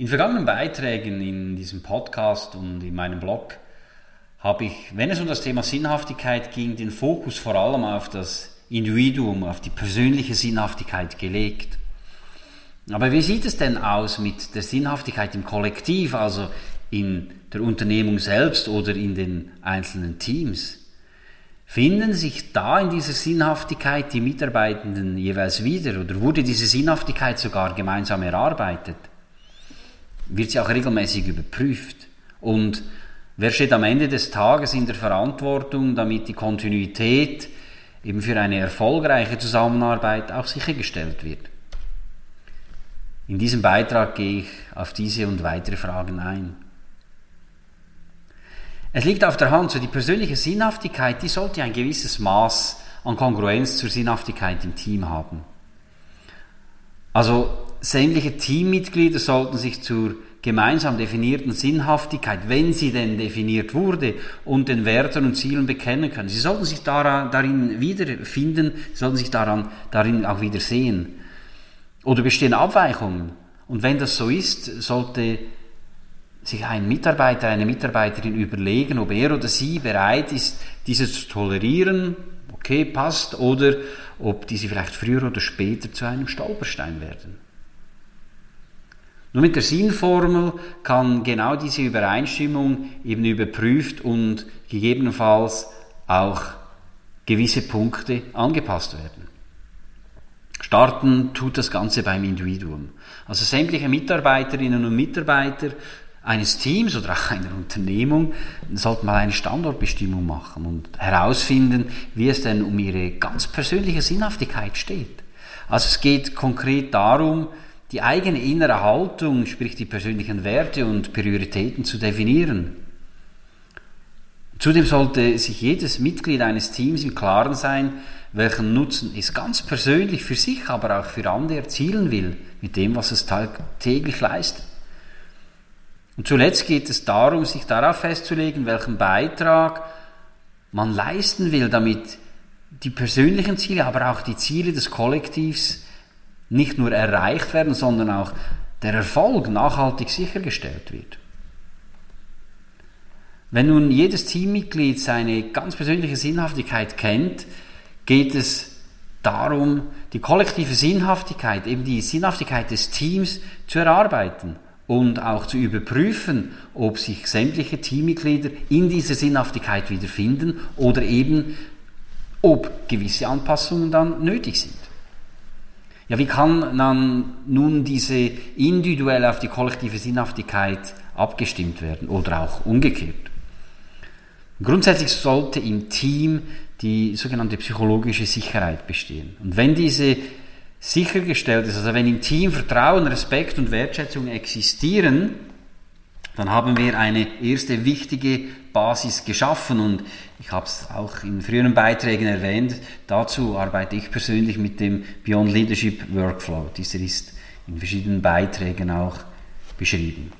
In vergangenen Beiträgen in diesem Podcast und in meinem Blog habe ich, wenn es um das Thema Sinnhaftigkeit ging, den Fokus vor allem auf das Individuum, auf die persönliche Sinnhaftigkeit gelegt. Aber wie sieht es denn aus mit der Sinnhaftigkeit im Kollektiv, also in der Unternehmung selbst oder in den einzelnen Teams? Finden sich da in dieser Sinnhaftigkeit die Mitarbeitenden jeweils wieder oder wurde diese Sinnhaftigkeit sogar gemeinsam erarbeitet? Wird sie auch regelmäßig überprüft. Und wer steht am Ende des Tages in der Verantwortung, damit die Kontinuität eben für eine erfolgreiche Zusammenarbeit auch sichergestellt wird? In diesem Beitrag gehe ich auf diese und weitere Fragen ein. Es liegt auf der Hand, so die persönliche Sinnhaftigkeit, die sollte ein gewisses Maß an Kongruenz zur Sinnhaftigkeit im Team haben. Also sämtliche Teammitglieder sollten sich zur gemeinsam definierten Sinnhaftigkeit, wenn sie denn definiert wurde, und den Werten und Zielen bekennen können. Sie sollten sich darin wiederfinden, sie sollten sich daran, darin auch wieder sehen. Oder bestehen Abweichungen? Und wenn das so ist, sollte sich ein Mitarbeiter, eine Mitarbeiterin überlegen, ob er oder sie bereit ist, diese zu tolerieren, okay, passt, oder ob diese vielleicht früher oder später zu einem Stolperstein werden. Nur mit der Sinnformel kann genau diese Übereinstimmung eben überprüft und gegebenenfalls auch gewisse Punkte angepasst werden. Starten tut das Ganze beim Individuum. Also sämtliche Mitarbeiterinnen und Mitarbeiter eines Teams oder auch einer Unternehmung sollten mal eine Standortbestimmung machen und herausfinden, wie es denn um ihre ganz persönliche Sinnhaftigkeit steht. Also es geht konkret darum, die eigene innere Haltung, sprich die persönlichen Werte und Prioritäten zu definieren. Zudem sollte sich jedes Mitglied eines Teams im Klaren sein, welchen Nutzen es ganz persönlich für sich, aber auch für andere erzielen will, mit dem, was es täglich leistet. Und zuletzt geht es darum, sich darauf festzulegen, welchen Beitrag man leisten will, damit die persönlichen Ziele, aber auch die Ziele des Kollektivs nicht nur erreicht werden, sondern auch der Erfolg nachhaltig sichergestellt wird. Wenn nun jedes Teammitglied seine ganz persönliche Sinnhaftigkeit kennt, geht es darum, die kollektive Sinnhaftigkeit, eben die Sinnhaftigkeit des Teams zu erarbeiten und auch zu überprüfen, ob sich sämtliche Teammitglieder in dieser Sinnhaftigkeit wiederfinden oder eben ob gewisse Anpassungen dann nötig sind. Ja, wie kann dann nun diese individuell auf die kollektive Sinnhaftigkeit abgestimmt werden oder auch umgekehrt? Grundsätzlich sollte im Team die sogenannte psychologische Sicherheit bestehen. Und wenn diese sichergestellt ist, also wenn im Team Vertrauen, Respekt und Wertschätzung existieren, dann haben wir eine erste wichtige Basis geschaffen und ich habe es auch in früheren Beiträgen erwähnt. Dazu arbeite ich persönlich mit dem Beyond Leadership Workflow. Dieser ist in verschiedenen Beiträgen auch beschrieben.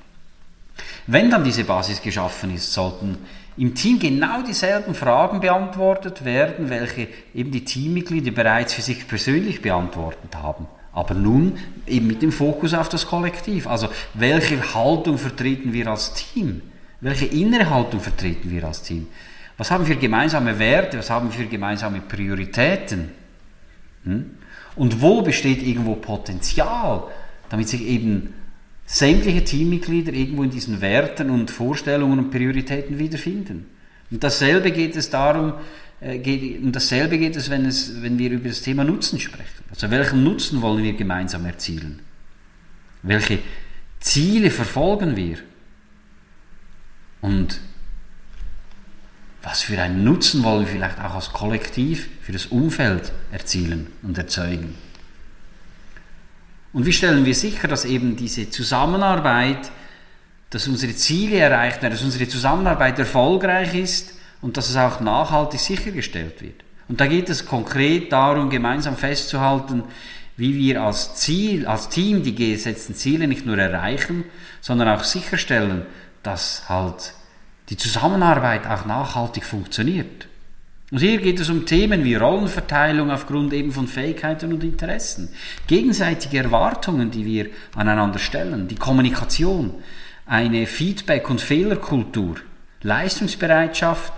Wenn dann diese Basis geschaffen ist, sollten im Team genau dieselben Fragen beantwortet werden, welche eben die Teammitglieder bereits für sich persönlich beantwortet haben. Aber nun eben mit dem Fokus auf das Kollektiv. Also welche Haltung vertreten wir als Team? Welche innere Haltung vertreten wir als Team? Was haben wir gemeinsame Werte? Was haben wir gemeinsame Prioritäten? Hm? Und wo besteht irgendwo Potenzial, damit sich eben sämtliche Teammitglieder irgendwo in diesen Werten und Vorstellungen und Prioritäten wiederfinden. Und dasselbe geht es darum, äh, geht, und dasselbe geht es wenn, es, wenn wir über das Thema Nutzen sprechen. Also welchen Nutzen wollen wir gemeinsam erzielen? Welche Ziele verfolgen wir? Und was für einen Nutzen wollen wir vielleicht auch als Kollektiv für das Umfeld erzielen und erzeugen? Und wie stellen wir sicher, dass eben diese Zusammenarbeit dass unsere Ziele erreicht werden, dass unsere Zusammenarbeit erfolgreich ist und dass es auch nachhaltig sichergestellt wird. Und da geht es konkret darum, gemeinsam festzuhalten, wie wir als Ziel, als Team die gesetzten Ziele nicht nur erreichen, sondern auch sicherstellen, dass halt die Zusammenarbeit auch nachhaltig funktioniert. Und hier geht es um Themen wie Rollenverteilung aufgrund eben von Fähigkeiten und Interessen, gegenseitige Erwartungen, die wir aneinander stellen, die Kommunikation, eine Feedback- und Fehlerkultur, Leistungsbereitschaft,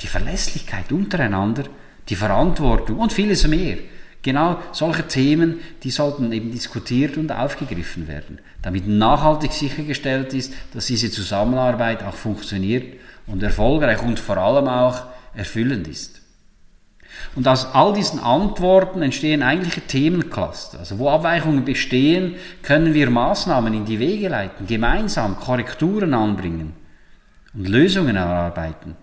die Verlässlichkeit untereinander, die Verantwortung und vieles mehr. Genau solche Themen, die sollten eben diskutiert und aufgegriffen werden, damit nachhaltig sichergestellt ist, dass diese Zusammenarbeit auch funktioniert und erfolgreich und vor allem auch erfüllend ist. Und aus all diesen Antworten entstehen eigentliche Themencluster. Also wo Abweichungen bestehen, können wir Maßnahmen in die Wege leiten, gemeinsam Korrekturen anbringen und Lösungen erarbeiten.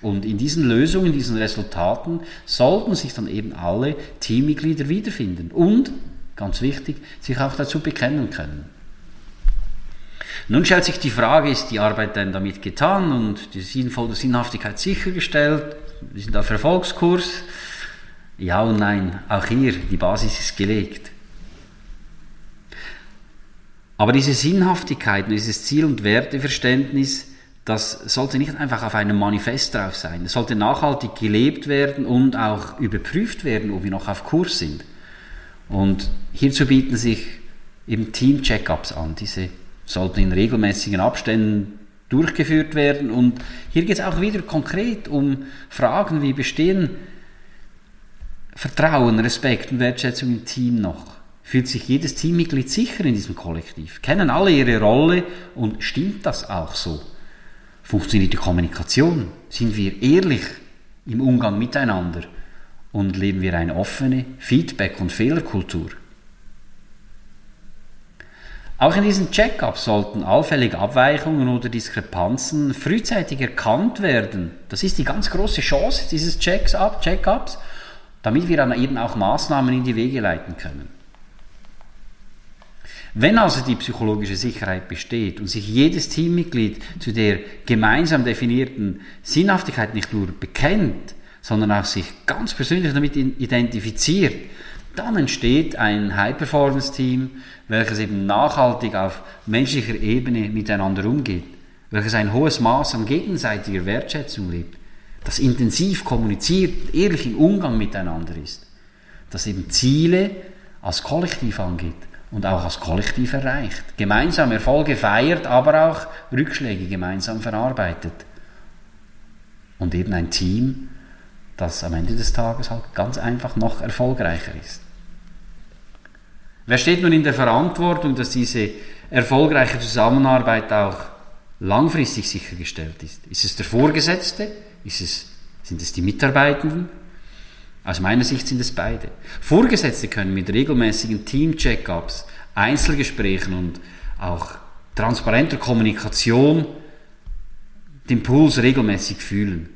Und in diesen Lösungen, diesen Resultaten sollten sich dann eben alle Teammitglieder wiederfinden und, ganz wichtig, sich auch dazu bekennen können. Nun stellt sich die Frage, ist die Arbeit denn damit getan und die sinnvolle Sinnhaftigkeit sichergestellt? Wir sind auf Erfolgskurs. Ja und nein, auch hier, die Basis ist gelegt. Aber diese Sinnhaftigkeit und dieses Ziel- und Werteverständnis, das sollte nicht einfach auf einem Manifest drauf sein. Es sollte nachhaltig gelebt werden und auch überprüft werden, ob wir noch auf Kurs sind. Und hierzu bieten sich eben Team-Check-ups an. Diese sollten in regelmäßigen Abständen durchgeführt werden. Und hier geht es auch wieder konkret um Fragen wie bestehen Vertrauen, Respekt und Wertschätzung im Team noch? Fühlt sich jedes Teammitglied sicher in diesem Kollektiv? Kennen alle ihre Rolle und stimmt das auch so? Funktioniert die Kommunikation? Sind wir ehrlich im Umgang miteinander? Und leben wir eine offene Feedback- und Fehlerkultur? Auch in diesen Check-ups sollten allfällige Abweichungen oder Diskrepanzen frühzeitig erkannt werden. Das ist die ganz große Chance dieses Check-ups, Check damit wir dann eben auch Maßnahmen in die Wege leiten können. Wenn also die psychologische Sicherheit besteht und sich jedes Teammitglied zu der gemeinsam definierten Sinnhaftigkeit nicht nur bekennt, sondern auch sich ganz persönlich damit identifiziert, dann entsteht ein High-Performance-Team, welches eben nachhaltig auf menschlicher Ebene miteinander umgeht, welches ein hohes Maß an gegenseitiger Wertschätzung lebt, das intensiv kommuniziert, ehrlich im Umgang miteinander ist, das eben Ziele als Kollektiv angeht und auch als Kollektiv erreicht, gemeinsam Erfolge feiert, aber auch Rückschläge gemeinsam verarbeitet und eben ein Team, das am Ende des Tages halt ganz einfach noch erfolgreicher ist. Wer steht nun in der Verantwortung, dass diese erfolgreiche Zusammenarbeit auch langfristig sichergestellt ist? Ist es der Vorgesetzte? Ist es, sind es die Mitarbeitenden? Aus meiner Sicht sind es beide. Vorgesetzte können mit regelmäßigen Team-Check-ups, Einzelgesprächen und auch transparenter Kommunikation den Puls regelmäßig fühlen.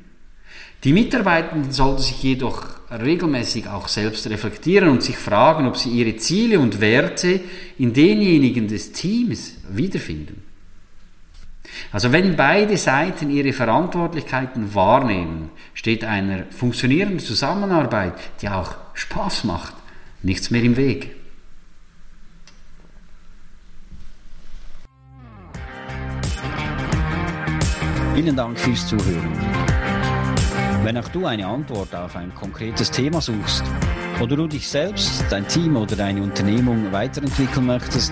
Die Mitarbeitenden sollten sich jedoch regelmäßig auch selbst reflektieren und sich fragen, ob sie ihre Ziele und Werte in denjenigen des Teams wiederfinden. Also wenn beide Seiten ihre Verantwortlichkeiten wahrnehmen, steht einer funktionierenden Zusammenarbeit, die auch Spaß macht, nichts mehr im Weg. Vielen Dank fürs Zuhören. Wenn auch du eine Antwort auf ein konkretes Thema suchst oder du dich selbst, dein Team oder deine Unternehmung weiterentwickeln möchtest,